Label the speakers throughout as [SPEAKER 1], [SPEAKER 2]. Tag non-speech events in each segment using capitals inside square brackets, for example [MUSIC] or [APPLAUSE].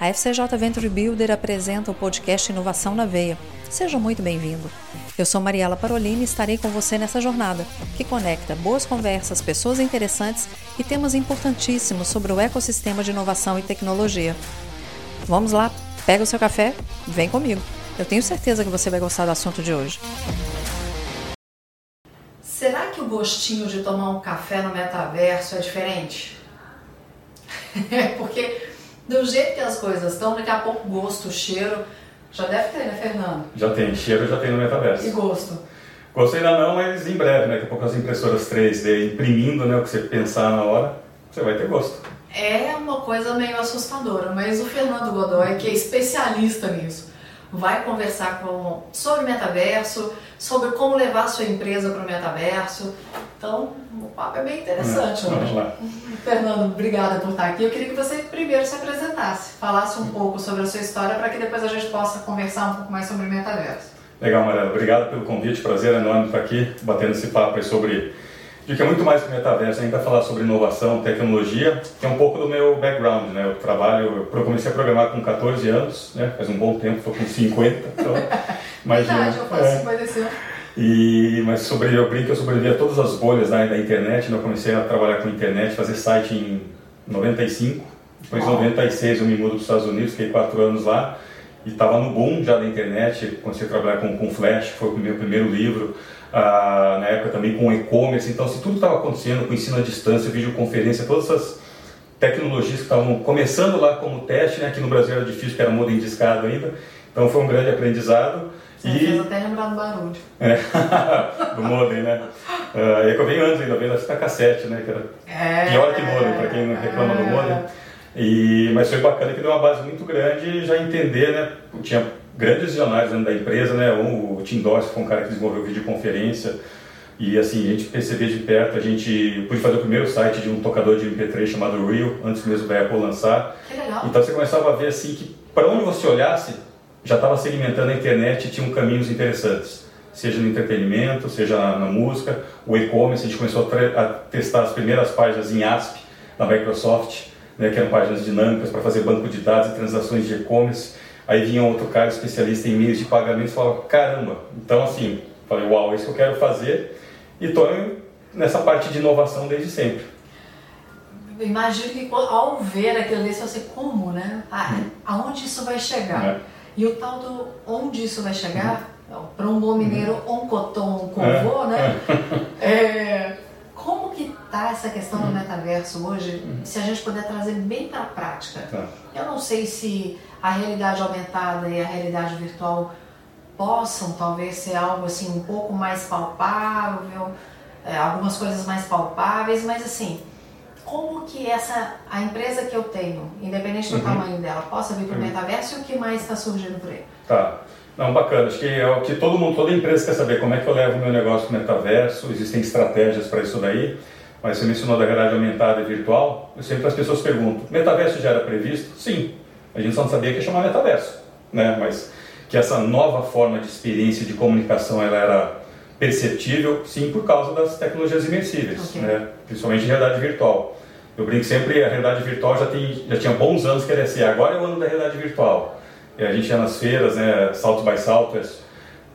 [SPEAKER 1] A FCJ Venture Builder apresenta o podcast Inovação na Veia. Seja muito bem-vindo. Eu sou Mariela Parolini e estarei com você nessa jornada, que conecta boas conversas, pessoas interessantes e temas importantíssimos sobre o ecossistema de inovação e tecnologia. Vamos lá, pega o seu café, vem comigo. Eu tenho certeza que você vai gostar do assunto de hoje.
[SPEAKER 2] Será que o gostinho de tomar um café no metaverso é diferente? [LAUGHS] Porque do jeito que as coisas estão, daqui a pouco gosto, cheiro, já deve ter, né, Fernando?
[SPEAKER 3] Já tem, cheiro já tem no metaverso.
[SPEAKER 2] E gosto?
[SPEAKER 3] Gosto ainda não, mas em breve, né? Daqui a pouco as impressoras 3D imprimindo né, o que você pensar na hora, você vai ter gosto.
[SPEAKER 2] É uma coisa meio assustadora, mas o Fernando Godoy, que é especialista nisso, vai conversar com, sobre metaverso, sobre como levar a sua empresa para o metaverso. Então, o papo é bem interessante
[SPEAKER 3] Vamos
[SPEAKER 2] hoje.
[SPEAKER 3] lá.
[SPEAKER 2] Fernando, obrigada por estar aqui. Eu queria que você primeiro se apresentasse, falasse um pouco sobre a sua história para que depois a gente possa conversar um pouco mais sobre metaverso.
[SPEAKER 3] Legal, Mariela. Obrigado pelo convite. Prazer enorme estar aqui batendo esse papo aí sobre. De que é muito mais que metaverso, a gente vai falar sobre inovação, tecnologia, que é um pouco do meu background, né? Eu trabalho, eu comecei a programar com 14 anos, né? Faz um bom tempo, estou com 50, então [LAUGHS] imagina.
[SPEAKER 2] Verdade, eu faço
[SPEAKER 3] É.
[SPEAKER 2] 55.
[SPEAKER 3] E, mas sobre, eu brinco eu sobrevivi a todas as bolhas né, da internet. né? Eu comecei a trabalhar com internet, fazer site em 95. Depois em
[SPEAKER 2] Uau.
[SPEAKER 3] 96 eu me mudo para os Estados Unidos, fiquei quatro anos lá. E estava no boom já da internet. Comecei a trabalhar com, com Flash, foi o meu primeiro livro. Ah, na época também com e-commerce. Então, se tudo estava acontecendo com ensino à distância, videoconferência, todas essas tecnologias que estavam começando lá como teste, né? Aqui no Brasil era difícil, porque era modem de escada ainda. Então, foi um grande aprendizado.
[SPEAKER 2] Me fez até lembrar do barulho.
[SPEAKER 3] É, [LAUGHS] do modem, né? Ah, é que eu venho antes ainda, vendo a fita cassete, né? Que era
[SPEAKER 2] É,
[SPEAKER 3] pior que modem, para quem não reclama do modem. E, mas foi bacana que deu uma base muito grande e já entender, né? Tinha grandes visionários dentro da empresa, né? Um, o Tim Dorsey foi um cara que desenvolveu videoconferência. E assim, a gente percebia de perto, a gente pude fazer o primeiro site de um tocador de MP3 chamado Real, antes mesmo da Apple lançar.
[SPEAKER 2] Que legal.
[SPEAKER 3] Então você começava a ver assim que para onde você olhasse já estava segmentando a internet e tinham caminhos interessantes, seja no entretenimento, seja na, na música, o e-commerce. A gente começou a, a testar as primeiras páginas em ASP da Microsoft, né, que eram páginas dinâmicas para fazer banco de dados e transações de e-commerce. Aí vinha outro cara especialista em meios de pagamento e falava: caramba! Então assim, falei: uau, é isso que eu quero fazer e estou nessa parte de inovação desde sempre.
[SPEAKER 2] Eu Imagino que ao ver aquilo ali, você ser como, né? Aonde isso vai chegar?
[SPEAKER 3] É.
[SPEAKER 2] E o tal do onde isso vai chegar, para um bom mineiro, um cotom, um covô,
[SPEAKER 3] É.
[SPEAKER 2] né? É, como que tá essa questão do metaverso hoje, se a gente puder trazer bem para a prática?
[SPEAKER 3] Tá.
[SPEAKER 2] Eu não sei se a realidade aumentada e a realidade virtual possam talvez ser algo assim um pouco mais palpável, é, algumas coisas mais palpáveis, mas assim, como que essa a empresa que eu tenho, independente do
[SPEAKER 3] Uhum.
[SPEAKER 2] tamanho dela, possa vir para o
[SPEAKER 3] Uhum.
[SPEAKER 2] metaverso e o que mais está surgindo por aí?
[SPEAKER 3] Tá. Não, bacana. Acho que é o que todo mundo, toda empresa quer saber como é que eu levo o meu negócio para o metaverso. Existem estratégias para isso daí. Mas você mencionou da realidade aumentada e virtual. Eu sempre as pessoas perguntam: metaverso já era previsto? Sim. A gente só não sabia que ia chamar metaverso, né? Mas que essa nova forma de experiência de comunicação ela era perceptível, sim, por causa das tecnologias imersíveis,
[SPEAKER 2] Ok.
[SPEAKER 3] né? Principalmente realidade virtual. Eu brinco sempre, a realidade virtual já, tem, já tinha bons anos que era assim, agora é o ano da realidade virtual. E a gente ia nas feiras, né, Salto by Salto,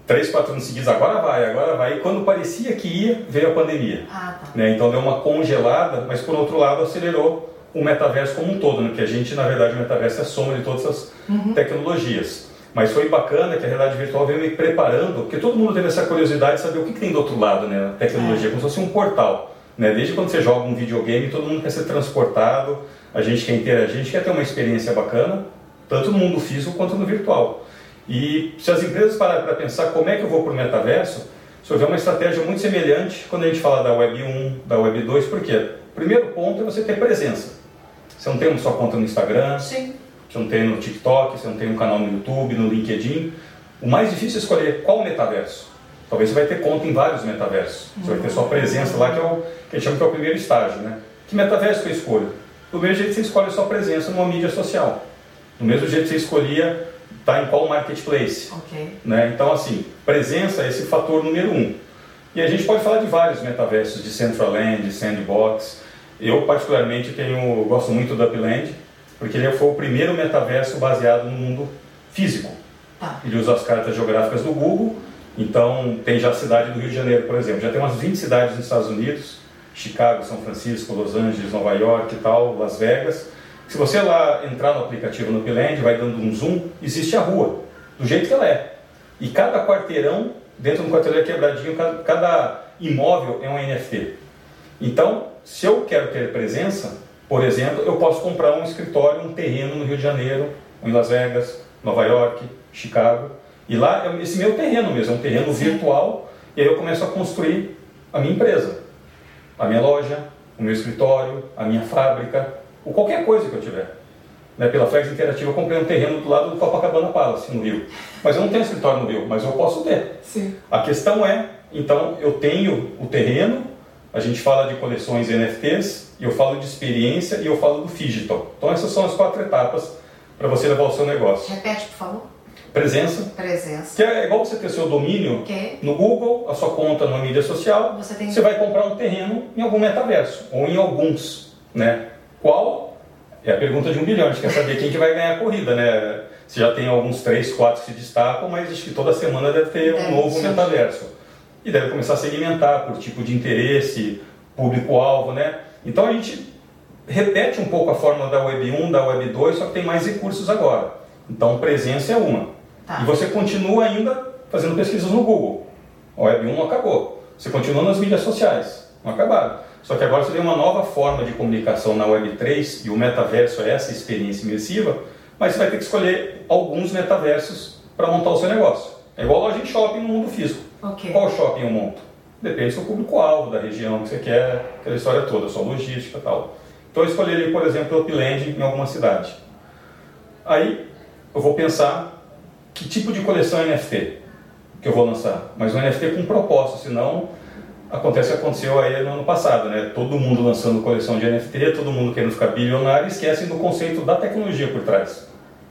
[SPEAKER 3] três, quatro anos seguidos, agora vai, agora vai. E quando parecia que ia, veio a pandemia.
[SPEAKER 2] Ah, tá.
[SPEAKER 3] Né? Então deu uma congelada, mas por outro lado acelerou o metaverso como um todo, né? que a gente, na verdade, o metaverso é a soma de todas essas tecnologias. Mas foi bacana que a realidade virtual veio me preparando, porque todo mundo teve essa curiosidade de saber o que, que tem do outro lado, né? A tecnologia, como se fosse um portal. Né? Desde quando você joga um videogame, todo mundo quer ser transportado, a gente quer interagir, a gente quer ter uma experiência bacana, tanto no mundo físico quanto no virtual. E se as empresas pararem para pensar como é que eu vou para o metaverso, se houver uma estratégia muito semelhante quando a gente fala da Web 1, da Web 2, por quê? Primeiro ponto é você ter presença. Você não tem uma só conta no Instagram,
[SPEAKER 2] Sim.
[SPEAKER 3] você não tem no TikTok, você não tem um canal no YouTube, no LinkedIn. O mais difícil é escolher qual metaverso. Talvez você vai ter conta em vários metaversos. Você vai ter sua presença lá, que, é o, que a gente chama que é o primeiro estágio. Né? Que metaverso que eu escolho? Do mesmo jeito que você escolhe a sua presença numa mídia social. Do mesmo jeito que você escolhia estar em qual marketplace.
[SPEAKER 2] Ok.
[SPEAKER 3] Né? Então, assim, presença é esse fator número um. E a gente pode falar de vários metaversos, de Centraland, de Sandbox. Eu, particularmente, tenho, gosto muito do Upland, porque ele foi o primeiro metaverso baseado no mundo físico.
[SPEAKER 2] Tá.
[SPEAKER 3] Ele usa as cartas geográficas do Google, então tem já a cidade do Rio de Janeiro, por exemplo. Já tem umas 20 cidades nos Estados Unidos, Chicago, São Francisco, Los Angeles, Nova York e tal, Las Vegas. Se você lá entrar no aplicativo no Upland, vai dando um zoom, existe a rua, do jeito que ela é. E cada quarteirão, dentro do quarteirão é quebradinho, cada, cada imóvel é um NFT. Então, se eu quero ter presença, por exemplo, eu posso comprar um escritório, um terreno no Rio de Janeiro, em Las Vegas, Nova York, Chicago. E lá, é esse meu terreno mesmo, é um terreno Sim. virtual, e aí eu começo a construir a minha empresa, a minha loja, o meu escritório, a minha fábrica, ou qualquer coisa que eu tiver. Né, pela Flex Interativa, eu comprei um terreno do lado do Copacabana Palace, no Rio. Mas eu não tenho escritório no Rio, mas eu posso ter.
[SPEAKER 2] Sim.
[SPEAKER 3] A questão é, então, eu tenho o terreno, a gente fala de coleções NFTs, eu falo de experiência e eu falo do digital. Então, essas são as quatro etapas para você levar o seu negócio.
[SPEAKER 2] Repete, por favor.
[SPEAKER 3] Presença.
[SPEAKER 2] Presença.
[SPEAKER 3] Que é igual você ter seu domínio
[SPEAKER 2] okay.
[SPEAKER 3] no Google, a sua conta numa mídia social.
[SPEAKER 2] Você, tem...
[SPEAKER 3] você vai comprar um terreno em algum metaverso, ou em alguns. Né? Qual? É a pergunta de um bilhão. A gente quer saber quem que vai ganhar a corrida. Né? Você já tem alguns três, quatro que se destacam, mas acho que toda semana deve ter um novo sim. metaverso. E deve começar a segmentar por tipo de interesse, público-alvo. Né? Então a gente repete um pouco a fórmula da Web 1, da Web 2, só que tem mais recursos agora. Então presença é uma. Tá. E você continua ainda fazendo pesquisas no Google. A Web 1 não acabou. Você continua nas mídias sociais. Não acabaram. Só que agora você tem uma nova forma de comunicação na Web 3 e o metaverso é essa experiência imersiva, mas você vai ter que escolher alguns metaversos para montar o seu negócio. É igual loja de shopping no mundo físico.
[SPEAKER 2] Okay.
[SPEAKER 3] Qual shopping eu monto? Depende do seu público-alvo, da região que você quer, aquela história toda, sua logística e tal. Então eu escolheria, por exemplo, Upland em alguma cidade. Aí eu vou pensar que tipo de coleção NFT que eu vou lançar, mas um NFT com propósito, senão acontece que aconteceu aí no ano passado, né? Todo mundo lançando coleção de NFT, todo mundo querendo ficar bilionário e esquecem do conceito da tecnologia por trás.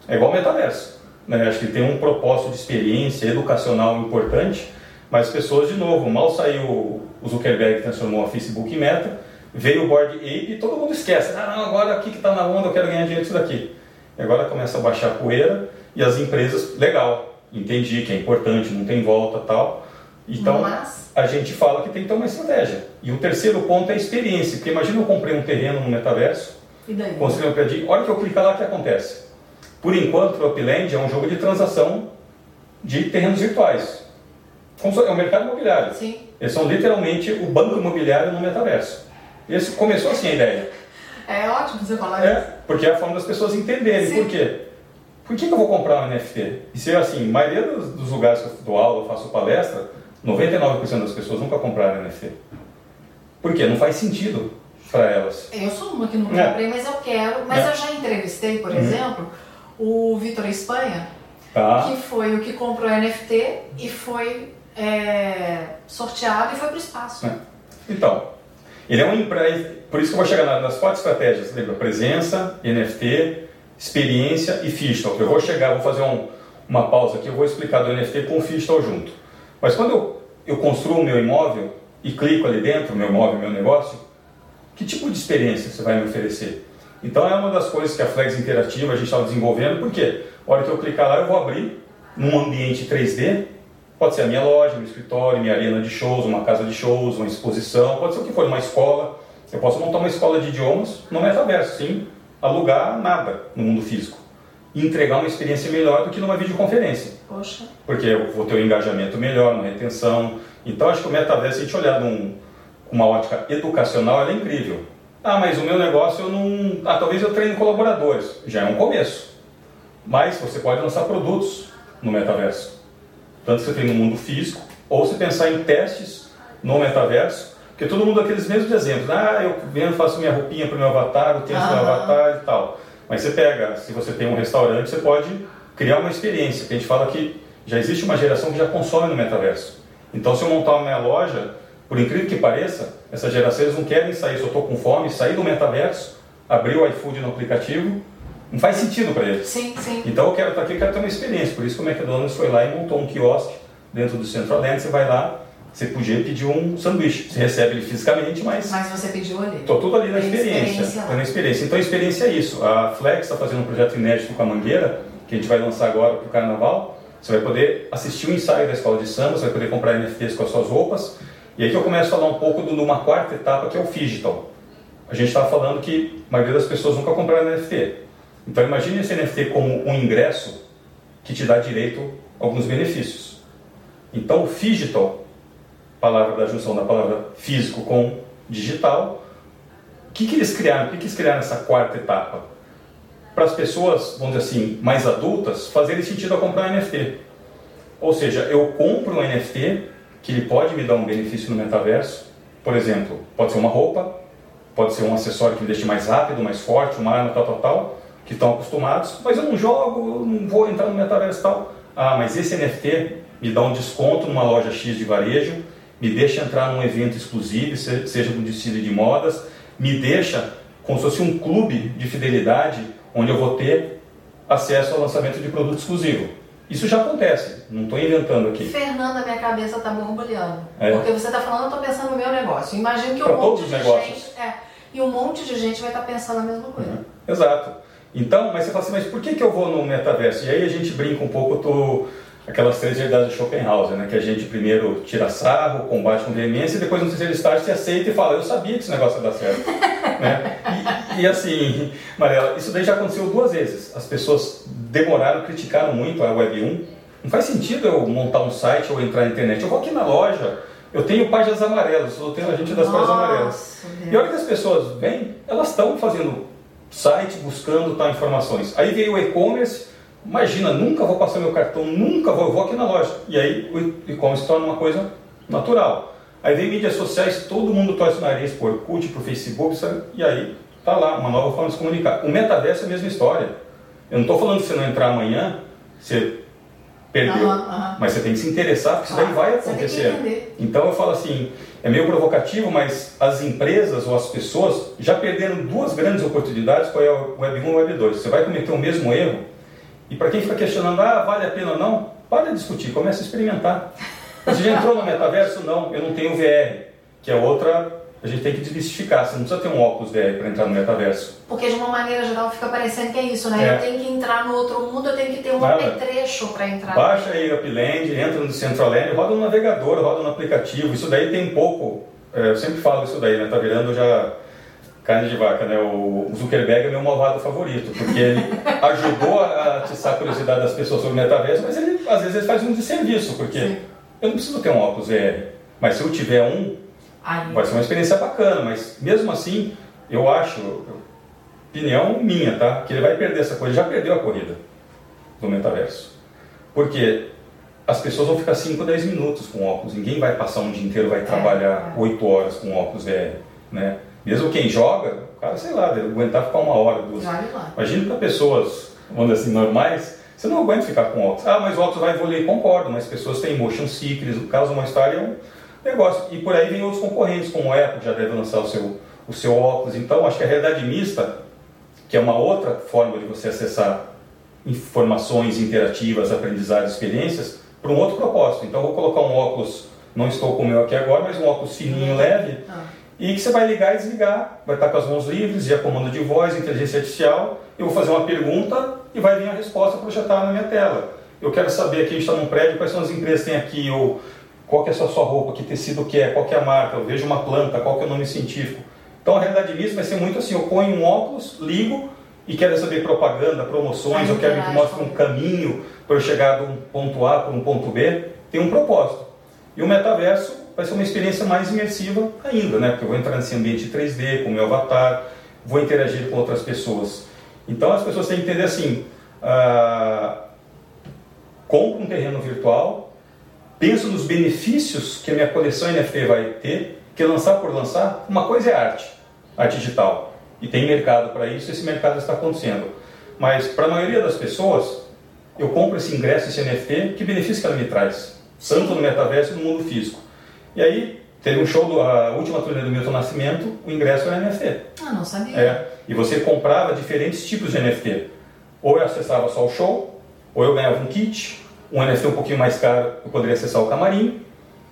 [SPEAKER 3] É igual metaverso. Né? Acho que tem um propósito de experiência educacional importante, mas as pessoas, de novo, mal saiu o Zuckerberg transformou a Facebook em meta, veio o Board Ape e todo mundo esquece. Ah, não, agora aqui que está na onda, eu quero ganhar dinheiro disso daqui. E agora começa a baixar a poeira e as empresas, legal, entendi que é importante, não tem volta tal. Então,
[SPEAKER 2] Mas...
[SPEAKER 3] a gente fala que tem que ter uma estratégia. E o terceiro ponto é a experiência. Porque imagina eu comprei um terreno no metaverso, construí um prédio, olha que eu clicar lá, o que acontece? Por enquanto, o Upland é um jogo de transação de terrenos virtuais. É o mercado imobiliário.
[SPEAKER 2] Sim.
[SPEAKER 3] Eles são literalmente o banco imobiliário no metaverso. Esse começou assim a ideia.
[SPEAKER 2] É ótimo você falar
[SPEAKER 3] é, isso. Porque é a forma das pessoas entenderem. Sim. Por quê? Por que, que, eu vou comprar um NFT? E se assim, a maioria dos, dos lugares que eu dou aula, eu faço palestra, 99% das pessoas nunca compraram NFT. Por quê? Não faz sentido para elas.
[SPEAKER 2] Eu sou uma que não é. comprei, mas eu quero. Mas é. eu já entrevistei, por uhum. exemplo, o Vitor Espanha,
[SPEAKER 3] tá.
[SPEAKER 2] que foi o que comprou NFT e foi é, sorteado e foi para o espaço.
[SPEAKER 3] É. Então, ele é um por isso que eu vou chegar nas quatro estratégias, lembra? Presença, NFT, experiência e Fichtal. Eu vou chegar, vou fazer um, uma pausa aqui, eu vou explicar do NFT com o Fichtal junto. Mas quando eu, eu construo o meu imóvel e clico ali dentro, meu imóvel, meu negócio, que tipo de experiência você vai me oferecer? Então é uma das coisas que a Flex Interativa a gente estava desenvolvendo, porque a hora que eu clicar lá eu vou abrir num ambiente 3D Pode ser a minha loja, meu escritório, minha arena de shows, uma casa de shows, uma exposição, pode ser o que for, uma escola. Eu posso montar uma escola de idiomas no metaverso, sim, alugar nada no mundo físico. Entregar uma experiência melhor do que numa videoconferência.
[SPEAKER 2] Poxa.
[SPEAKER 3] Porque eu vou ter um engajamento melhor, uma retenção. Então acho que o metaverso, se a gente olhar com uma ótica educacional, é incrível. Ah, mas o meu negócio eu não. Ah, talvez eu treine colaboradores. Já é um começo. Mas você pode lançar produtos no metaverso tanto você tem no mundo físico, ou se pensar em testes no metaverso, porque todo mundo aqueles mesmos exemplos. Ah, eu vendo, faço minha roupinha para o meu avatar, eu tenho ah. meu avatar e tal. Mas você pega, se você tem um restaurante, você pode criar uma experiência, que a gente fala que já existe uma geração que já consome no metaverso. Então, se eu montar uma minha loja, por incrível que pareça, essa geração eles não querem sair, se eu estou com fome, sair do metaverso, abrir o iFood no aplicativo não faz sentido para eles.
[SPEAKER 2] Sim, sim.
[SPEAKER 3] Então eu quero estar aqui, eu quero ter uma experiência. Por isso que o McDonald's foi lá e montou um quiosque dentro do Central Land. Você vai lá Você podia pedir um sanduíche. Você recebe ele fisicamente, mas.
[SPEAKER 2] Mas você pediu ali.
[SPEAKER 3] Estou tudo ali na
[SPEAKER 2] Tem
[SPEAKER 3] experiência. Tô na experiência. Então a experiência é isso. A Flex está fazendo um projeto inédito com a Mangueira, que a gente vai lançar agora para o carnaval. Você vai poder assistir o ensaio da escola de samba, você vai poder comprar NFTs com as suas roupas. E aí que eu começo a falar um pouco de uma quarta etapa, que é o Digital. A gente estava falando que a maioria das pessoas nunca compraram NFT. Então imagine esse NFT como um ingresso que te dá direito a alguns benefícios. Então o Digital, palavra da junção da palavra físico com digital, o que, que eles criaram? Por que, que eles criaram essa quarta etapa? Para as pessoas, vamos dizer assim, mais adultas, fazerem sentido a comprar NFT. Ou seja, eu compro um NFT que ele pode me dar um benefício no metaverso. Por exemplo, pode ser uma roupa, pode ser um acessório que me deixe mais rápido, mais forte, uma arma, tal, tal, tal, que estão acostumados, mas eu não jogo, não vou entrar no metaverso tal. Ah, mas esse NFT me dá um desconto numa loja X de varejo, me deixa entrar num evento exclusivo, se- seja um desfile de modas, me deixa como se fosse um clube de fidelidade, onde eu vou ter acesso ao lançamento de produto exclusivo. Isso já acontece, não estou inventando aqui.
[SPEAKER 2] Fernanda, minha cabeça tá borbulhando.
[SPEAKER 3] É.
[SPEAKER 2] Porque você tá falando, eu tô pensando no meu negócio. Imagino que
[SPEAKER 3] Pra
[SPEAKER 2] um
[SPEAKER 3] todos
[SPEAKER 2] monte
[SPEAKER 3] os
[SPEAKER 2] de
[SPEAKER 3] negócios.
[SPEAKER 2] gente. É, e um monte de gente vai estar pensando a mesma coisa.
[SPEAKER 3] Uhum. Exato. Então, mas você fala assim, mas por que, que eu vou no metaverso? E aí a gente brinca um pouco do, aquelas três verdades de Schopenhauer, né? Que a gente primeiro tira sarro, combate com veemência, e depois no terceiro estágio se aceita e fala, eu sabia que esse negócio ia dar certo. [LAUGHS] né? e, e assim, Mariela, isso daí já aconteceu duas vezes. As pessoas demoraram, criticaram muito a Web 1. Não faz sentido eu montar um site ou entrar na internet. Eu vou aqui na loja, eu tenho páginas amarelas, eu tenho a gente das páginas amarelas.
[SPEAKER 2] Nossa,
[SPEAKER 3] E a hora que as pessoas vêm, elas estão fazendo site, buscando tal informações. Aí veio o e-commerce, imagina, nunca vou passar meu cartão, nunca vou, eu vou aqui na loja. E aí o e-commerce torna uma coisa natural. Aí vem mídias sociais, todo mundo torce o nariz por Orkut, por Facebook, sabe? e aí tá lá, uma nova forma de se comunicar. O metaverso é a mesma história. Eu não estou falando que você não entrar amanhã, você perdeu.
[SPEAKER 2] Aham, aham.
[SPEAKER 3] Mas você tem que se interessar, porque isso daí
[SPEAKER 2] Claro,
[SPEAKER 3] vai acontecer. Então eu falo assim, é meio provocativo, mas as empresas ou as pessoas já perderam duas grandes oportunidades com a Web 1 e a Web 2. Você vai cometer o mesmo erro. E para quem fica questionando, ah, vale a pena ou não, para de discutir, comece a experimentar. Você já entrou no metaverso? Não, eu não tenho VR, que é outra, a gente tem que desmistificar. Você não precisa ter um óculos VR para entrar no metaverso.
[SPEAKER 2] Porque de uma maneira geral fica parecendo que é isso, né?
[SPEAKER 3] É.
[SPEAKER 2] Eu tenho que entrar no outro mundo, eu tenho que ter um
[SPEAKER 3] Nada.
[SPEAKER 2] apetrecho para entrar.
[SPEAKER 3] Baixa aí o Upland, entra no Centraland, roda no navegador, roda no aplicativo. Isso daí tem pouco, é, eu sempre falo isso daí, né? Tá virando já carne de vaca, né? O Zuckerberg é meu malvado favorito, porque ele [LAUGHS] ajudou a atiçar a curiosidade das pessoas sobre o metaverso, mas ele, às vezes ele faz um desserviço, porque
[SPEAKER 2] Sim.
[SPEAKER 3] eu não preciso ter um óculos VR, mas se eu tiver um,
[SPEAKER 2] Aí,
[SPEAKER 3] vai ser uma experiência bacana, mas mesmo assim, eu acho, opinião minha, tá? Que ele vai perder essa coisa, já perdeu a corrida do metaverso. Porque as pessoas vão ficar 5, 10 minutos com óculos, ninguém vai passar um dia inteiro, vai trabalhar
[SPEAKER 2] é.
[SPEAKER 3] 8 horas com óculos VR, né? Mesmo quem joga, o cara, sei lá, deve aguentar ficar uma hora, duas. Imagina para pessoas, vamos assim, normais, você não aguenta ficar com óculos. Ah, mas o óculos vai evoluir, concordo, mas pessoas têm motion sickness, no caso uma história é um negócio. E por aí vem outros concorrentes, como o Apple já deve lançar o seu, o seu óculos. Então, acho que a realidade mista, que é uma outra forma de você acessar informações interativas, aprendizados, experiências, para um outro propósito. Então, eu vou colocar um óculos, não estou com o meu aqui agora, mas um óculos fininho, leve,
[SPEAKER 2] Ah.
[SPEAKER 3] E que você vai ligar e desligar, vai estar com as mãos livres, via comando de voz, inteligência artificial. Eu vou fazer uma pergunta e vai vir a resposta projetada na minha tela. Eu quero saber aqui, a gente está num prédio, quais são as empresas que tem aqui, ou qual que é a sua, roupa, que tecido que é, qual que é a marca, eu vejo uma planta, qual que é o nome científico. Então a realidade mista vai ser muito assim, eu ponho um óculos, ligo e quero saber propaganda, promoções, eu quero que mostre um caminho para eu chegar de um ponto A para um ponto B, tem um propósito. E o metaverso vai ser uma experiência mais imersiva ainda, né? Porque eu vou entrar nesse ambiente 3D com o meu avatar, vou interagir com outras pessoas. Então as pessoas têm que entender assim: compro um terreno virtual, penso nos benefícios que a minha coleção NFT vai ter, que lançar por lançar, uma coisa é arte, arte digital. E tem mercado para isso, esse mercado está acontecendo. Mas para a maioria das pessoas, eu compro esse ingresso, esse NFT, que benefício que ela me traz? Tanto no metaverso no mundo físico. E aí, teve um show, do, a última turnê do Milton Nascimento, o ingresso era NFT.
[SPEAKER 2] Ah, não sabia.
[SPEAKER 3] É, e você comprava diferentes tipos de NFT. Ou eu acessava só o show, ou eu ganhava um kit, um NFT um pouquinho mais caro, eu poderia acessar o camarim.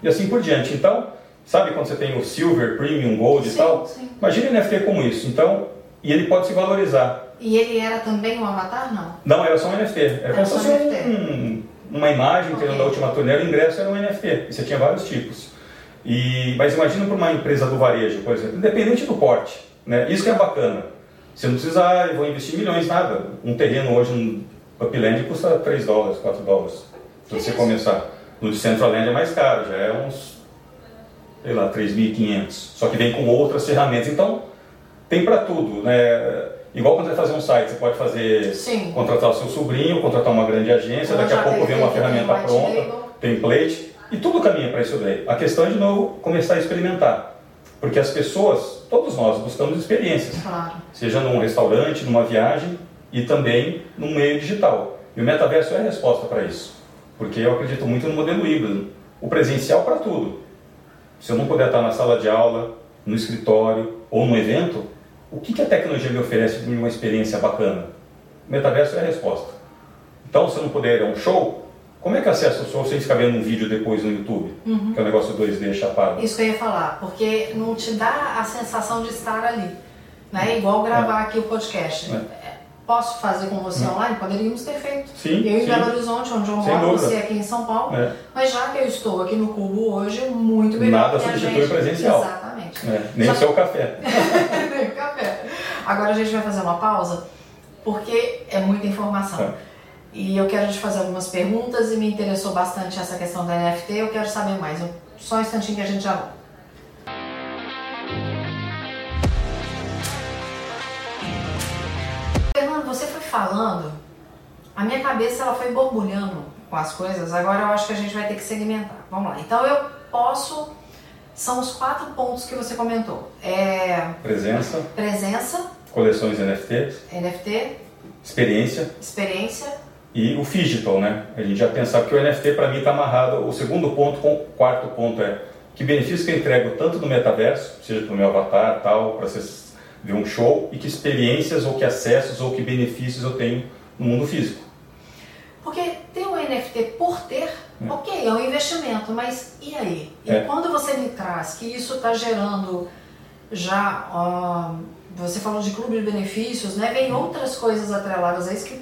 [SPEAKER 3] e assim por diante. Então, sabe quando você tem o Silver, Premium, Gold
[SPEAKER 2] sim,
[SPEAKER 3] e tal?
[SPEAKER 2] Sim.
[SPEAKER 3] Imagine NFT como isso. Então, e ele pode se valorizar.
[SPEAKER 2] E ele era também um avatar, não?
[SPEAKER 3] Não, era só um NFT. Era,
[SPEAKER 2] Era
[SPEAKER 3] como se fosse um, uma imagem
[SPEAKER 2] Ok.
[SPEAKER 3] okay. da última turnê, o ingresso era um NFT. E você tinha vários tipos. E, mas imagina para uma empresa do varejo, por exemplo, independente do porte. Né? Isso que é bacana. Você não precisa, ah, eu vou investir milhões, nada. Um terreno hoje no Upland custa 3 dólares, 4 dólares. Se você começar. No de Centraland é mais caro, já é uns, sei lá, 3.500. Só que vem com outras ferramentas. Então, tem para tudo, né? Igual quando você vai fazer um site, você pode fazer,
[SPEAKER 2] Sim.
[SPEAKER 3] contratar o seu sobrinho, contratar uma grande agência, daqui a pouco vem uma ferramenta pronta, template, e tudo caminha para isso daí. A questão é, de novo, começar a experimentar. Porque as pessoas, todos nós, buscamos experiências
[SPEAKER 2] Claro.
[SPEAKER 3] seja num restaurante, numa viagem e também no meio digital. E o metaverso é a resposta para isso, porque eu acredito muito no modelo híbrido, o presencial para tudo. Se eu não puder estar na sala de aula, no escritório ou no evento, o que que a tecnologia me oferece de uma experiência bacana? O metaverso é a resposta. Então, se eu não puder ir a um show, como é que acessa o show sem ficar vendo um vídeo depois no YouTube? Que é um negócio 2D chapado.
[SPEAKER 2] Isso que eu ia falar, porque não te dá a sensação de estar ali. Né? Igual gravar aqui o podcast.
[SPEAKER 3] É.
[SPEAKER 2] É, Posso fazer com você online? Poderíamos ter feito.
[SPEAKER 3] Sim,
[SPEAKER 2] eu em
[SPEAKER 3] sim.
[SPEAKER 2] Belo Horizonte, onde eu moro, você aqui em São Paulo.
[SPEAKER 3] É.
[SPEAKER 2] Mas já que eu estou aqui no Cubo hoje, muito melhor.
[SPEAKER 3] Nada substitui
[SPEAKER 2] gente-
[SPEAKER 3] o presencial.
[SPEAKER 2] Exatamente.
[SPEAKER 3] É, nem
[SPEAKER 2] Só
[SPEAKER 3] o seu café. [LAUGHS]
[SPEAKER 2] Nem o café. Agora a gente vai fazer uma pausa, porque é muita informação. E eu quero te fazer algumas perguntas e me interessou bastante essa questão da NFT. Eu quero saber mais. Só um instantinho que a gente já volta. Fernando, você foi falando, a minha cabeça ela foi borbulhando com as coisas. Agora eu acho que a gente vai ter que segmentar. Vamos lá. Então eu posso. São os quatro pontos que você comentou. É
[SPEAKER 3] Presença,
[SPEAKER 2] presença,
[SPEAKER 3] coleções NFT,
[SPEAKER 2] NFT,
[SPEAKER 3] experiência
[SPEAKER 2] experiência.
[SPEAKER 3] E o digital, né? A gente já pensava que o NFT para mim está amarrado. O segundo ponto com o quarto ponto é que benefícios que eu entrego tanto no metaverso, seja para o meu avatar, tal, para você ver um show, e que experiências ou que acessos ou que benefícios eu tenho no mundo físico.
[SPEAKER 2] Porque ter um NFT por ter, ok, é um investimento, mas e aí? E
[SPEAKER 3] É.
[SPEAKER 2] quando você me traz que isso está gerando já, ó, você falou de clube de benefícios, né? Vem outras coisas atreladas a isso que,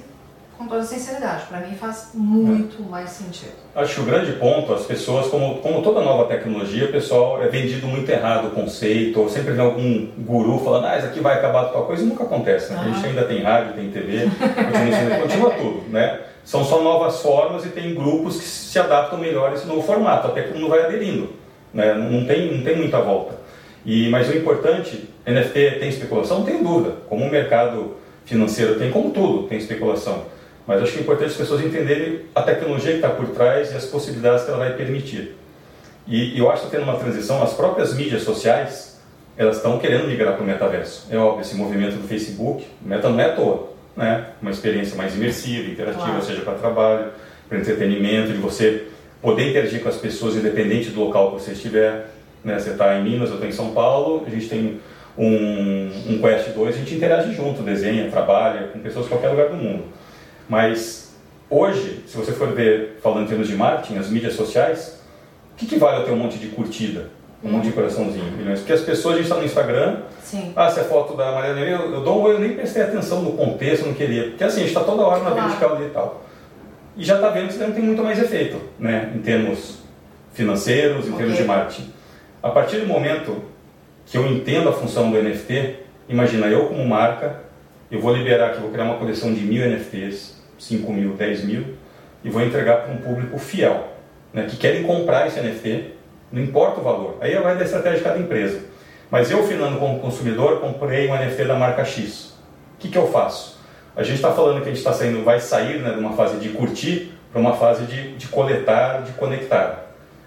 [SPEAKER 2] com toda sinceridade, para mim faz muito mais sentido.
[SPEAKER 3] Acho que o grande ponto, as pessoas, como, como toda nova tecnologia, o pessoal é vendido muito errado o conceito, ou sempre vem algum guru falando, ah, isso aqui vai acabar tal coisa, e nunca acontece, né? A gente
[SPEAKER 2] Ah.
[SPEAKER 3] ainda tem rádio, tem TV, continua, [LAUGHS] continua tudo, né? São só novas formas e tem grupos que se adaptam melhor a esse novo formato, até que mundo vai aderindo, né? Não tem, não tem muita volta. E, mas o importante, NFT tem especulação? Não tenho dúvida. Como o mercado financeiro tem, como tudo, tem especulação. Mas acho que é importante as pessoas entenderem a tecnologia que está por trás e as possibilidades que ela vai permitir. E, e eu acho que está tendo uma transição, as próprias mídias sociais, elas estão querendo migrar para o metaverso. É óbvio, esse movimento do Facebook, o meta não é à toa, né? Uma experiência mais imersiva, interativa,
[SPEAKER 2] Claro.
[SPEAKER 3] seja para trabalho, para entretenimento, de você poder interagir com as pessoas independente do local que você estiver. Né? Você está em Minas, eu estou em São Paulo, a gente tem um, um Quest 2, a gente interage junto, desenha, trabalha com pessoas de qualquer lugar do mundo. Mas hoje, se você for ver, falando em termos de marketing, as mídias sociais, o que, que vale eu ter um monte de curtida, um monte de coraçãozinho, milhões? Porque as pessoas, a gente está no Instagram,
[SPEAKER 2] Sim.
[SPEAKER 3] ah, se é foto da Mariana, eu, eu dou um eu nem prestei atenção no contexto, não queria. Porque assim, a gente está toda hora na
[SPEAKER 2] Claro.
[SPEAKER 3] vertical ali e tal. E já está vendo que isso não tem muito mais efeito, né? Em termos financeiros, em termos
[SPEAKER 2] Ok.
[SPEAKER 3] de marketing. A partir do momento que eu entendo a função do NFT, imagina, eu como marca, eu vou liberar aqui, vou criar uma coleção de mil NFTs, 5 mil, 10 mil, e vou entregar para um público fiel, né, que querem comprar esse NFT, não importa o valor. Aí vai da estratégia de cada empresa. Mas eu, Fernando, como consumidor, comprei um NFT da marca X. O que, que eu faço? A gente está falando que a gente está saindo, vai sair né, de uma fase de curtir para uma fase de, de coletar, de conectar.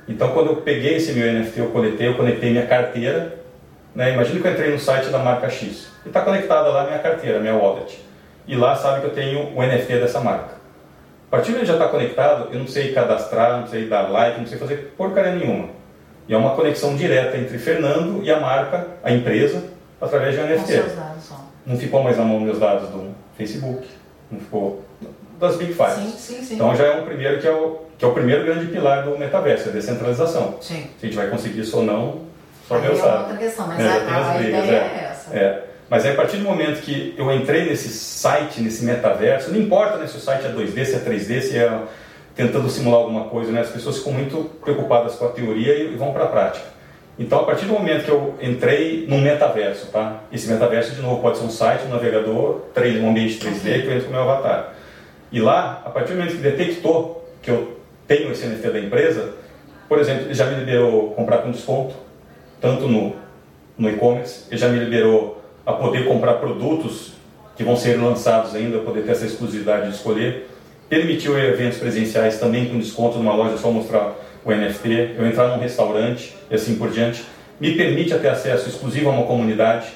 [SPEAKER 3] Então, quando eu peguei esse meu NFT, eu coletei, eu conectei minha carteira. Né? Imagina que eu entrei no site da marca X. E está conectada lá minha carteira, minha wallet. E lá sabe que eu tenho o NFT dessa marca. A partir de já está conectado, eu não sei cadastrar, não sei dar like, não sei fazer porcaria nenhuma. E é uma conexão direta entre Fernando e a marca, a empresa, através de um NFT.
[SPEAKER 2] seus dados só.
[SPEAKER 3] Não ficou mais na mão meus dados do Facebook, não ficou das Big Five.
[SPEAKER 2] Sim, sim, sim.
[SPEAKER 3] Então já é um primeiro que é o, que é o primeiro grande pilar do metaverso, a descentralização.
[SPEAKER 2] Sim.
[SPEAKER 3] Se a gente vai conseguir isso ou não, só Deus
[SPEAKER 2] é
[SPEAKER 3] sabe.
[SPEAKER 2] outra questão, mas
[SPEAKER 3] É,
[SPEAKER 2] a, a
[SPEAKER 3] brigas,
[SPEAKER 2] ideia
[SPEAKER 3] é.
[SPEAKER 2] é essa.
[SPEAKER 3] É. Mas aí, a partir do momento que eu entrei nesse site, nesse metaverso, não importa né, se o site é 2D, se é 3D, se é tentando simular alguma coisa, né? as pessoas ficam muito preocupadas com a teoria e vão para a prática. Então, a partir do momento que eu entrei num metaverso, tá? Esse metaverso, de novo, pode ser um site, um navegador, 3D, um ambiente 3D, que eu entro com o meu avatar. E lá, a partir do momento que detectou que eu tenho esse NFT da empresa, por exemplo, ele já me liberou comprar com desconto, tanto no, no e-commerce, ele já me liberou a poder comprar produtos que vão ser lançados ainda, poder ter essa exclusividade de escolher. Permitiu eventos presenciais também com desconto numa loja, só mostrar o NFT, eu entrar num restaurante e assim por diante. Me permite ter acesso exclusivo a uma comunidade,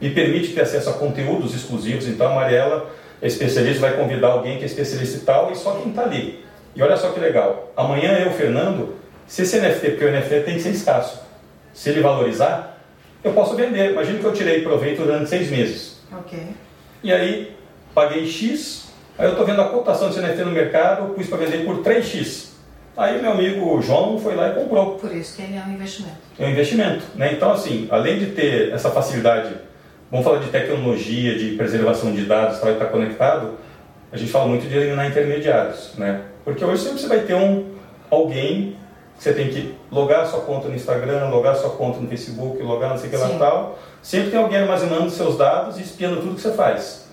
[SPEAKER 3] me permite ter acesso a conteúdos exclusivos. Então a Mariela é especialista, vai convidar alguém que é especialista e tal, e só quem está ali. E olha só que legal, amanhã eu, Fernando, se esse NFT, porque o NFT tem que ser escasso, se ele valorizar, eu posso vender. Imagina que eu tirei proveito durante seis meses.
[SPEAKER 2] Ok.
[SPEAKER 3] E aí, paguei X, aí eu estou vendo a cotação desse NFT no mercado, pus para vender por 3X. Aí meu amigo João foi lá e comprou.
[SPEAKER 2] Por isso que ele é um investimento.
[SPEAKER 3] É um investimento. Né? Então, assim, além de ter essa facilidade, vamos falar de tecnologia, de preservação de dados, para estar conectado, a gente fala muito de eliminar intermediários. Né? Porque hoje sempre você vai ter um, alguém você tem que logar sua conta no Instagram, logar sua conta no Facebook, logar não sei o que lá
[SPEAKER 2] Sim.
[SPEAKER 3] e tal. Sempre tem alguém armazenando seus dados e espiando tudo que você faz.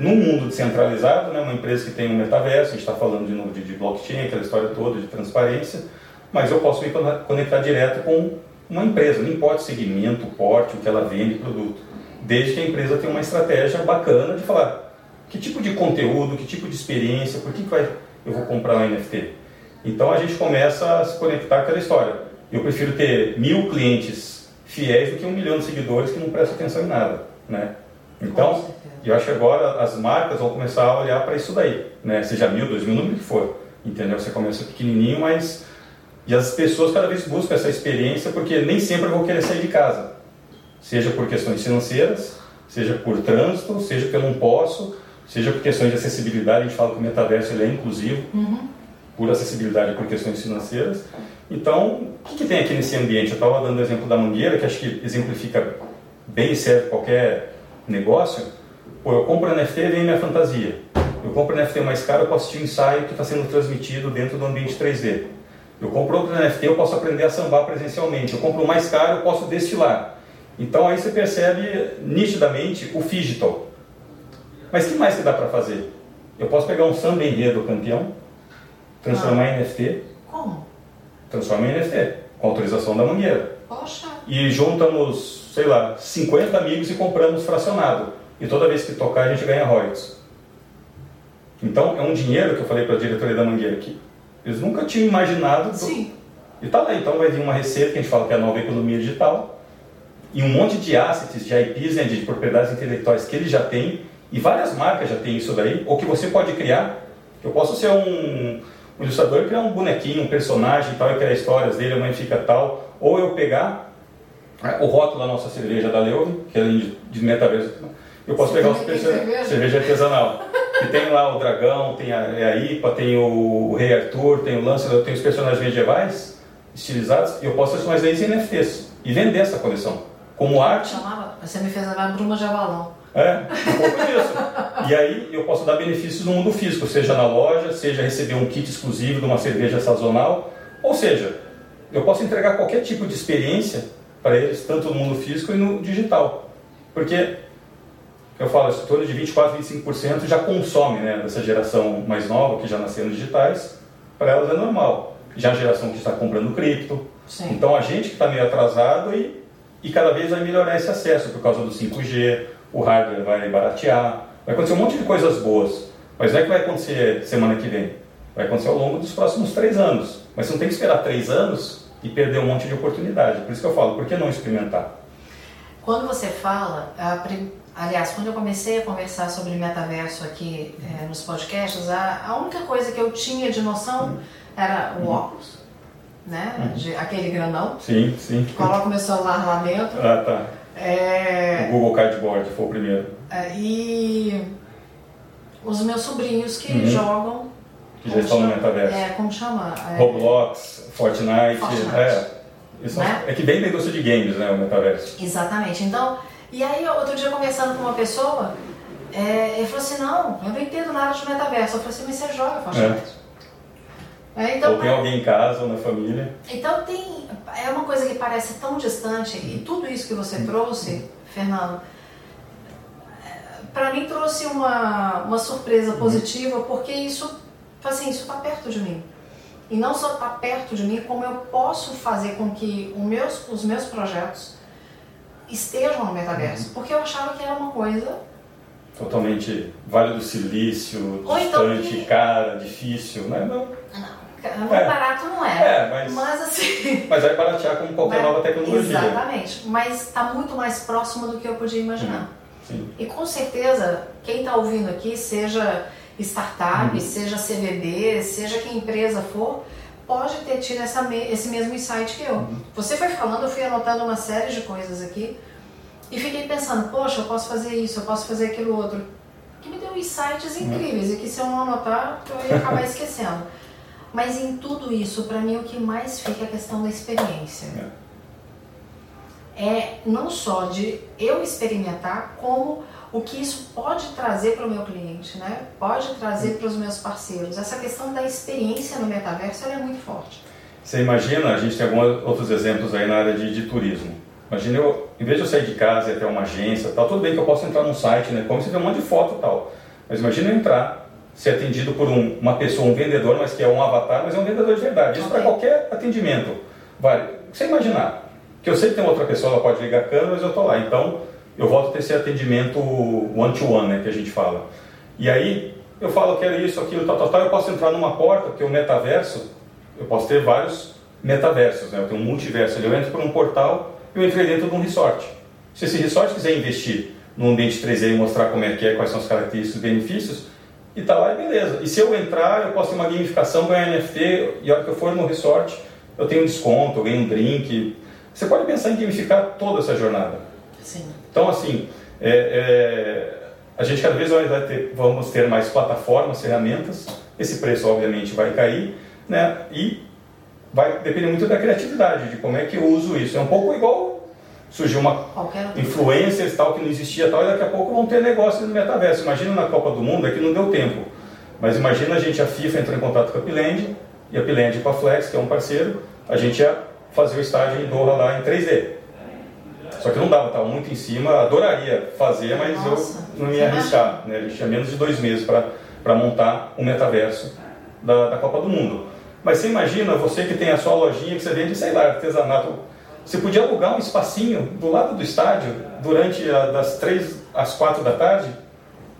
[SPEAKER 3] Num mundo descentralizado, né, uma empresa que tem um metaverso, a gente está falando de novo de, de blockchain, aquela história toda de transparência, mas eu posso me con- conectar direto com uma empresa, não importa o segmento, o porte, o que ela vende, produto. Desde que a empresa tenha uma estratégia bacana de falar que tipo de conteúdo, que tipo de experiência, por que, que vai, eu vou comprar um NFT. Então a gente começa a se conectar com aquela história. Eu prefiro ter mil clientes fiéis do que um milhão de seguidores que não prestam atenção em nada. Né? Então, eu acho que agora as marcas vão começar a olhar para isso daí, né? Seja mil, dois mil, o número que for, entendeu? Você começa pequenininho, mas e as pessoas cada vez buscam essa experiência porque nem sempre vou querer sair de casa, seja por questões financeiras, seja por trânsito, seja porque eu não posso, seja por questões de acessibilidade. A gente fala que o metaverso ele é inclusivo, por acessibilidade por questões financeiras. Então, o que, que tem aqui nesse ambiente? Eu estava dando o exemplo da mangueira, que acho que exemplifica bem e serve qualquer negócio. Pô, eu compro NFT e vem minha fantasia. Eu compro NFT mais caro, eu posso assistir um ensaio que está sendo transmitido dentro do ambiente 3D. Eu compro outro NFT, eu posso aprender a sambar presencialmente. Eu compro mais caro, eu posso destilar. Então aí você percebe nitidamente o digital. Mas que mais que dá para fazer? Eu posso pegar um samba enredo campeão, transformar em NFT,
[SPEAKER 2] Como?
[SPEAKER 3] transforma em NFT, com autorização da mangueira.
[SPEAKER 2] Poxa.
[SPEAKER 3] E juntamos, sei lá, 50 amigos e compramos fracionado. E toda vez que tocar a gente ganha royalties. Então é um dinheiro que eu falei para a diretoria da Mangueira que eles nunca tinham imaginado. do-
[SPEAKER 2] Sim.
[SPEAKER 3] E tá lá, então vai vir uma receita que a gente fala que é a nova economia digital e um monte de assets, de IPs, né, de propriedades intelectuais que ele já tem e várias marcas já têm isso daí, ou que você pode criar. Eu posso ser um, um ilustrador criar um bonequinho, um personagem e tal, e criar histórias dele, amanhã fica tal, ou eu pegar né, o rótulo da nossa cerveja da Leuven, que é de, metaverso, eu posso
[SPEAKER 2] Você
[SPEAKER 3] pegar os
[SPEAKER 2] cerveja?
[SPEAKER 3] cerveja artesanal. Que tem lá o dragão, tem a, é a IPA, tem o, Rei Arthur, tem o Lancelot, tem os personagens medievais estilizados, e eu posso transformar eles em NFTs e vender essa coleção. Como arte,
[SPEAKER 2] Chamava, você me fez levar Bruma de Avalão.
[SPEAKER 3] É, um pouco disso. E aí eu posso dar benefícios no mundo físico, seja na loja, seja receber um kit exclusivo de uma cerveja sazonal, ou seja, eu posso entregar qualquer tipo de experiência para eles, tanto no mundo físico e no digital. Porque eu falo, em torno de 24, 25% já consome né, dessa geração mais nova, que já nasceram digitais, para elas é normal. Já a geração que está comprando cripto.
[SPEAKER 2] Sim.
[SPEAKER 3] Então a gente que está meio atrasado e, e cada vez vai melhorar esse acesso por causa do 5G, o hardware vai baratear, vai acontecer um monte de coisas boas. Mas não é que vai acontecer semana que vem, vai acontecer ao longo dos próximos três anos. Mas você não tem que esperar três anos e perder um monte de oportunidade. Por isso que eu falo, por que não experimentar?
[SPEAKER 2] Quando você fala, prim- aliás, quando eu comecei a conversar sobre metaverso aqui eh, nos podcasts, a, a única coisa que eu tinha de noção era o óculos, né? De- aquele grandão.
[SPEAKER 3] Sim, sim.
[SPEAKER 2] Coloca meu celular lá dentro.
[SPEAKER 3] Ah, tá.
[SPEAKER 2] É,
[SPEAKER 3] O Google Cardboard foi o primeiro.
[SPEAKER 2] é, e os meus sobrinhos que uhum. jogam.
[SPEAKER 3] Que já estão no metaverso.
[SPEAKER 2] É, como chama? É,
[SPEAKER 3] Roblox, Fortnite. Fortnite. É, isso né? é que vem da indústria de games, né? O metaverso.
[SPEAKER 2] Exatamente. Então, e aí outro dia conversando com uma pessoa, é, ele falou assim, não, eu não entendo nada de metaverso. Eu falei assim, mas você joga Fortnite.
[SPEAKER 3] É. É, então, ou tem alguém em casa ou na família.
[SPEAKER 2] Então tem. É uma coisa que parece tão distante, e tudo isso que você trouxe, Fernando, para mim trouxe uma, uma surpresa uhum. positiva, porque isso, assim, isso está perto de mim. E não só está perto de mim, como eu posso fazer com que os meus, os meus projetos estejam no metaverso. Uhum. Porque eu achava que era uma coisa.
[SPEAKER 3] Totalmente Vale do Silício, Ou então distante, então cara, difícil, né? Não.
[SPEAKER 2] Não, é. barato não é.
[SPEAKER 3] É, mas, mas assim. Mas vai baratear como qualquer mas, nova tecnologia.
[SPEAKER 2] Exatamente. Mas está muito mais próximo do que eu podia imaginar. Uhum. Sim. E com certeza, quem está ouvindo aqui, seja startup, uhum. seja CVB, seja que empresa for, pode ter tido essa, esse mesmo insight que eu. Uhum. Você foi falando, eu fui anotando uma série de coisas aqui e fiquei pensando, poxa, eu posso fazer isso, eu posso fazer aquilo outro. Que me deu insights uhum. incríveis e que se eu não anotar, eu ia acabar [LAUGHS] esquecendo. Mas em tudo isso, para mim, o que mais fica é a questão da experiência. É é não só de eu experimentar, como o que isso pode trazer para o meu cliente, né? pode trazer para os meus parceiros. Essa questão da experiência no metaverso é muito forte.
[SPEAKER 3] Você imagina, a gente tem alguns outros exemplos aí na área de, de turismo. Imagina eu, em vez de eu sair de casa e até uma agência, tal, tudo bem que eu posso entrar num site, né? Como você vê um monte de foto e tal. Mas imagina eu entrar, ser atendido por um, uma pessoa, um vendedor, mas que é um avatar, mas é um vendedor de verdade. Isso okay. para qualquer atendimento. Vale. Você imaginar, que eu sei que tem outra pessoa, ela pode ligar a câmera, mas eu estou lá. Então, eu volto a ter esse atendimento one-to-one, né, que a gente fala. E aí, eu falo, eu quero isso, aquilo, tal, tal, tal, eu posso entrar numa porta, porque o metaverso, eu posso ter vários metaversos, né? eu tenho um multiverso, eu entro por um portal, eu entrei dentro de um resort. Se esse resort quiser investir no ambiente 3D e mostrar como é que é, quais são as características e benefícios, e tá lá e beleza. E se eu entrar, eu posso ter uma gamificação, ganhar NFT, e a hora que eu for no resort, eu tenho um desconto, eu ganho um drink, você pode pensar em gamificar toda essa jornada.
[SPEAKER 2] Sim.
[SPEAKER 3] Então, assim, é, é, a gente cada vez vai ter, vamos ter mais plataformas, ferramentas, esse preço obviamente vai cair, né? E vai depender muito da criatividade, de como é que eu uso isso. É um pouco igual surgiu uma influencers tal que não existia tal e daqui a pouco vão ter negócio no metaverso. Imagina na Copa do Mundo, é que não deu tempo. Mas imagina a gente, a FIFA entrou em contato com a Piland e a Piland com a Flex, que é um parceiro, a gente ia fazer o estágio em Doha lá em 3D. Só que não dava, estava muito em cima, adoraria fazer, mas Nossa, eu não ia arriscar. Né? A gente tinha menos de dois meses para montar o um metaverso da, da Copa do Mundo. Mas você imagina, você que tem a sua lojinha que você vende, sei lá, artesanato, você podia alugar um espacinho do lado do estádio durante a, das três às quatro da tarde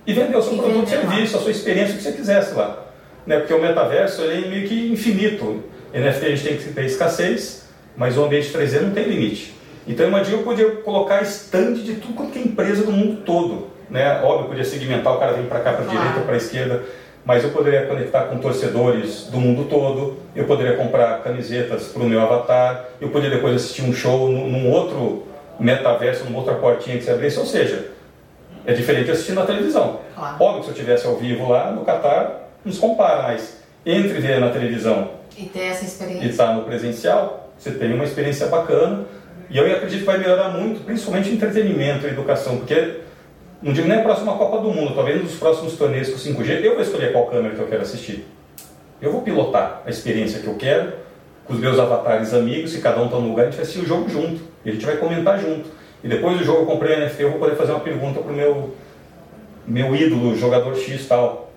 [SPEAKER 3] e vender o seu e produto, serviço, a sua experiência, o que você quisesse lá. Né? Porque o metaverso ele é meio que infinito. NFT a gente tem que ter escassez, mas o ambiente 3D não tem limite. Então, imagina eu podia colocar stand de tudo quanto é empresa do mundo todo. Né? Óbvio, eu podia segmentar, o cara vem para cá, para a direita, para a esquerda, mas eu poderia conectar com torcedores do mundo todo, eu poderia comprar camisetas para o meu avatar, eu poderia depois assistir um show num, outro metaverso, numa outra portinha que se abrisse, ou seja, é diferente de assistir na televisão. Claro. Óbvio que se eu estivesse ao vivo lá no Catar, não se compara, mas entre ver na televisão
[SPEAKER 2] e ter essa experiência
[SPEAKER 3] e estar no presencial, você tem uma experiência bacana. E eu acredito que vai melhorar muito, principalmente entretenimento e educação, porque não digo nem a próxima Copa do Mundo, talvez nos próximos torneios com 5G, eu vou escolher qual câmera que eu quero assistir. Eu vou pilotar a experiência que eu quero, com os meus avatares amigos, se cada um está no lugar, a gente vai assistir o jogo junto, e a gente vai comentar junto. E depois do jogo eu comprei a NFT, eu vou poder fazer uma pergunta para o meu, meu ídolo, jogador X tal.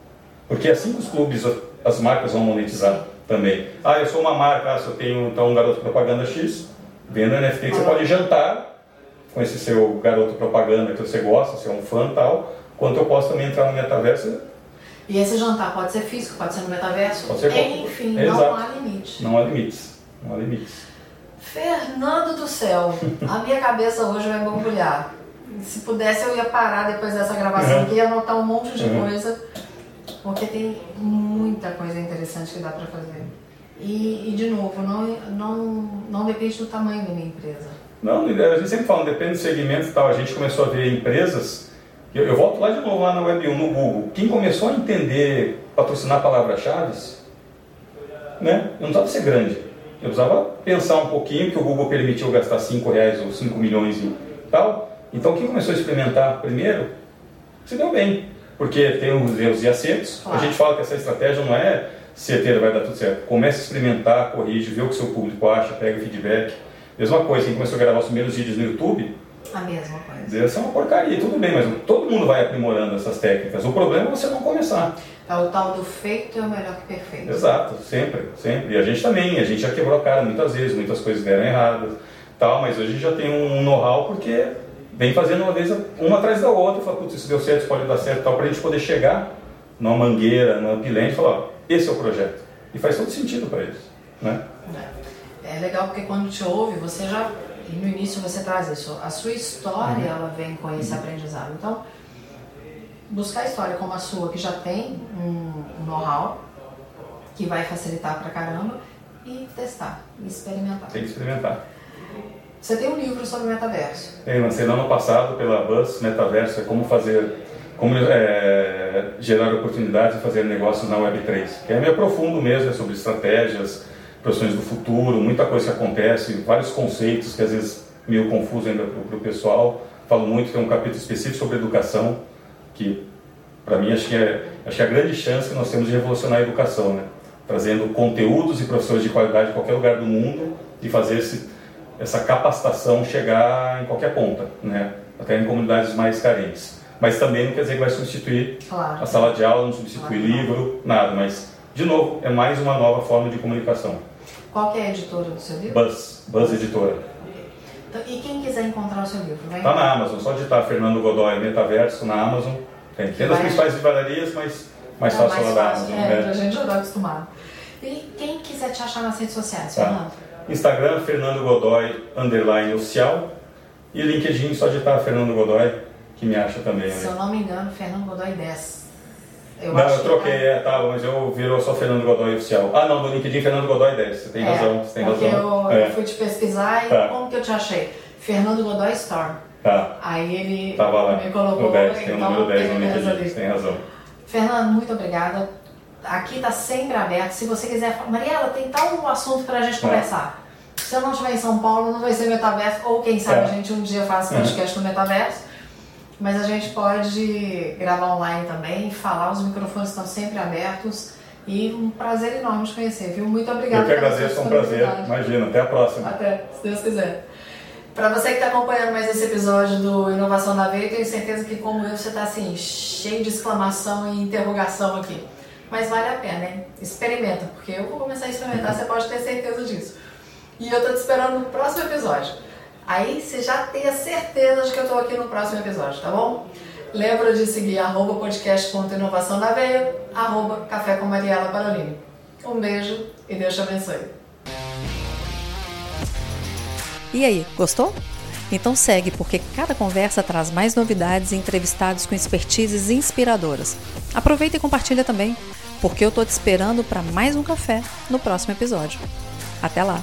[SPEAKER 3] Porque é assim que os clubes, as marcas vão monetizar também. Ah, eu sou uma marca, ah, se eu tenho então um garoto propaganda X, vendo NFT que você pode jantar com esse seu garoto propaganda que você gosta, você é um fã tal, quanto eu posso também entrar no metaverso.
[SPEAKER 2] E esse jantar pode ser físico, pode ser no metaverso,
[SPEAKER 3] pode ser
[SPEAKER 2] enfim, não há limite.
[SPEAKER 3] Não há limites, não há limites.
[SPEAKER 2] Fernando do céu, a minha cabeça hoje vai borbulhar. Se pudesse eu ia parar depois dessa gravação uhum. aqui e anotar um monte de uhum. coisa porque tem muita coisa interessante que dá para fazer. E, e, de novo, não, não, não depende do tamanho da minha empresa.
[SPEAKER 3] Não, a gente sempre fala, depende do segmento e tal. A gente começou a ver empresas Eu, eu volto lá de novo lá na Web 1, no Google. Quem começou a entender patrocinar palavras-chave, né? Eu não precisava ser grande. Eu precisava pensar um pouquinho que o Google permitiu gastar 5 reais ou 5 milhões e tal. Então quem começou a experimentar primeiro, se deu bem. Porque tem os erros e acertos. Claro. A gente fala que essa estratégia não é certeira, vai dar tudo certo. Comece a experimentar, corrige, vê o que seu público acha, pega feedback. Mesma coisa, quem começou a gravar os primeiros vídeos no YouTube,
[SPEAKER 2] a mesma coisa.
[SPEAKER 3] Essa é uma porcaria, tudo bem, mas todo mundo vai aprimorando essas técnicas. O problema é você não começar.
[SPEAKER 2] É o tal do feito é o melhor que perfeito.
[SPEAKER 3] Exato, sempre, sempre. E a gente também, a gente já quebrou a cara muitas vezes, muitas coisas deram erradas, tal, mas hoje a gente já tem um know-how porque vem fazendo uma vez uma atrás da outra, fala, putz, isso deu certo, isso pode dar certo, tal, para a gente poder chegar numa mangueira, numa pilente e falar, ó, esse é o projeto. E faz todo sentido para eles, né?
[SPEAKER 2] É. legal porque quando te ouve, você já e no início você traz isso. A sua história, uhum. ela vem com esse uhum. aprendizado. Então, buscar a história como a sua, que já tem um know-how, que vai facilitar pra caramba, e testar, experimentar.
[SPEAKER 3] Tem que experimentar.
[SPEAKER 2] Você tem um livro sobre metaverso.
[SPEAKER 3] Tem, lancei no ano passado pela Buzz Metaverso, é como fazer, como é, gerar oportunidades e fazer negócios na Web3. Que é me aprofundo mesmo, é sobre estratégias, profissões do futuro, muita coisa que acontece, vários conceitos que às vezes meio confuso ainda para o pessoal. Falo muito, tem um capítulo específico sobre educação, que para mim acho que, é, acho que é a grande chance que nós temos de revolucionar a educação, né? trazendo conteúdos e professores de qualidade em qualquer lugar do mundo e fazer esse, essa capacitação chegar em qualquer ponta, né? até em comunidades mais carentes. Mas também não quer dizer que vai substituir
[SPEAKER 2] claro.
[SPEAKER 3] a sala de aula, não substitui claro. livro, nada, mas de novo, é mais uma nova forma de comunicação.
[SPEAKER 2] Qual é a editora do seu livro?
[SPEAKER 3] Buzz, Buzz Editora.
[SPEAKER 2] Então, e quem quiser encontrar o seu livro?
[SPEAKER 3] Está na Amazon, só digitar Fernando Godoy Metaverso na Amazon. Tem, tem das principais livrarias, mas mais é fácil
[SPEAKER 2] lá da Amazon. É, né? a gente já está acostumado. E quem quiser te achar nas redes sociais, tá. Fernando?
[SPEAKER 3] Instagram, Fernando Godoy, underline oficial. E LinkedIn, só digitar Fernando Godoy, que me acha também.
[SPEAKER 2] Se né? eu não me engano, Fernando Godoy 10.
[SPEAKER 3] Eu não, eu troquei, que... é, tá, mas eu virou só Fernando Godoy oficial. Ah, não, no LinkedIn Fernando Godoy 10, você tem é, razão, você tem razão.
[SPEAKER 2] Eu, é. eu fui te pesquisar e tá. como que eu te achei? Fernando Godoy Storm.
[SPEAKER 3] Tá.
[SPEAKER 2] Aí ele
[SPEAKER 3] Tava lá,
[SPEAKER 2] me colocou.
[SPEAKER 3] No 10, tem o número 10 no LinkedIn, você tem razão.
[SPEAKER 2] Fernando, muito obrigada. Aqui está sempre aberto. Se você quiser, Mariela, tem tal assunto para a gente é. conversar. Se eu não estiver em São Paulo, não vai ser metaverso, ou quem sabe é. a gente um dia faz podcast uhum. no metaverso. Mas a gente pode gravar online também, falar, os microfones estão sempre abertos. E um prazer enorme te conhecer, viu? Muito obrigada.
[SPEAKER 3] Eu que agradeço, é um prazer. Imagina, até a próxima.
[SPEAKER 2] Até, se Deus quiser. Para você que está acompanhando mais esse episódio do Inovação na Veia, tenho certeza que, como eu, você está assim, cheio de exclamação e interrogação aqui. Mas vale a pena, hein? Experimenta, porque eu vou começar a experimentar, você pode ter certeza disso. E eu tô te esperando no próximo episódio. Aí você já tenha certeza de que eu estou aqui no próximo episódio, tá bom? Lembra de seguir arroba podcast.inovação da veia, arroba café com Mariela Parolini. Um beijo e Deus te abençoe.
[SPEAKER 1] E aí, gostou? Então segue, porque cada conversa traz mais novidades e entrevistados com expertises inspiradoras. Aproveita e compartilha também, porque eu tô te esperando para mais um café no próximo episódio. Até lá!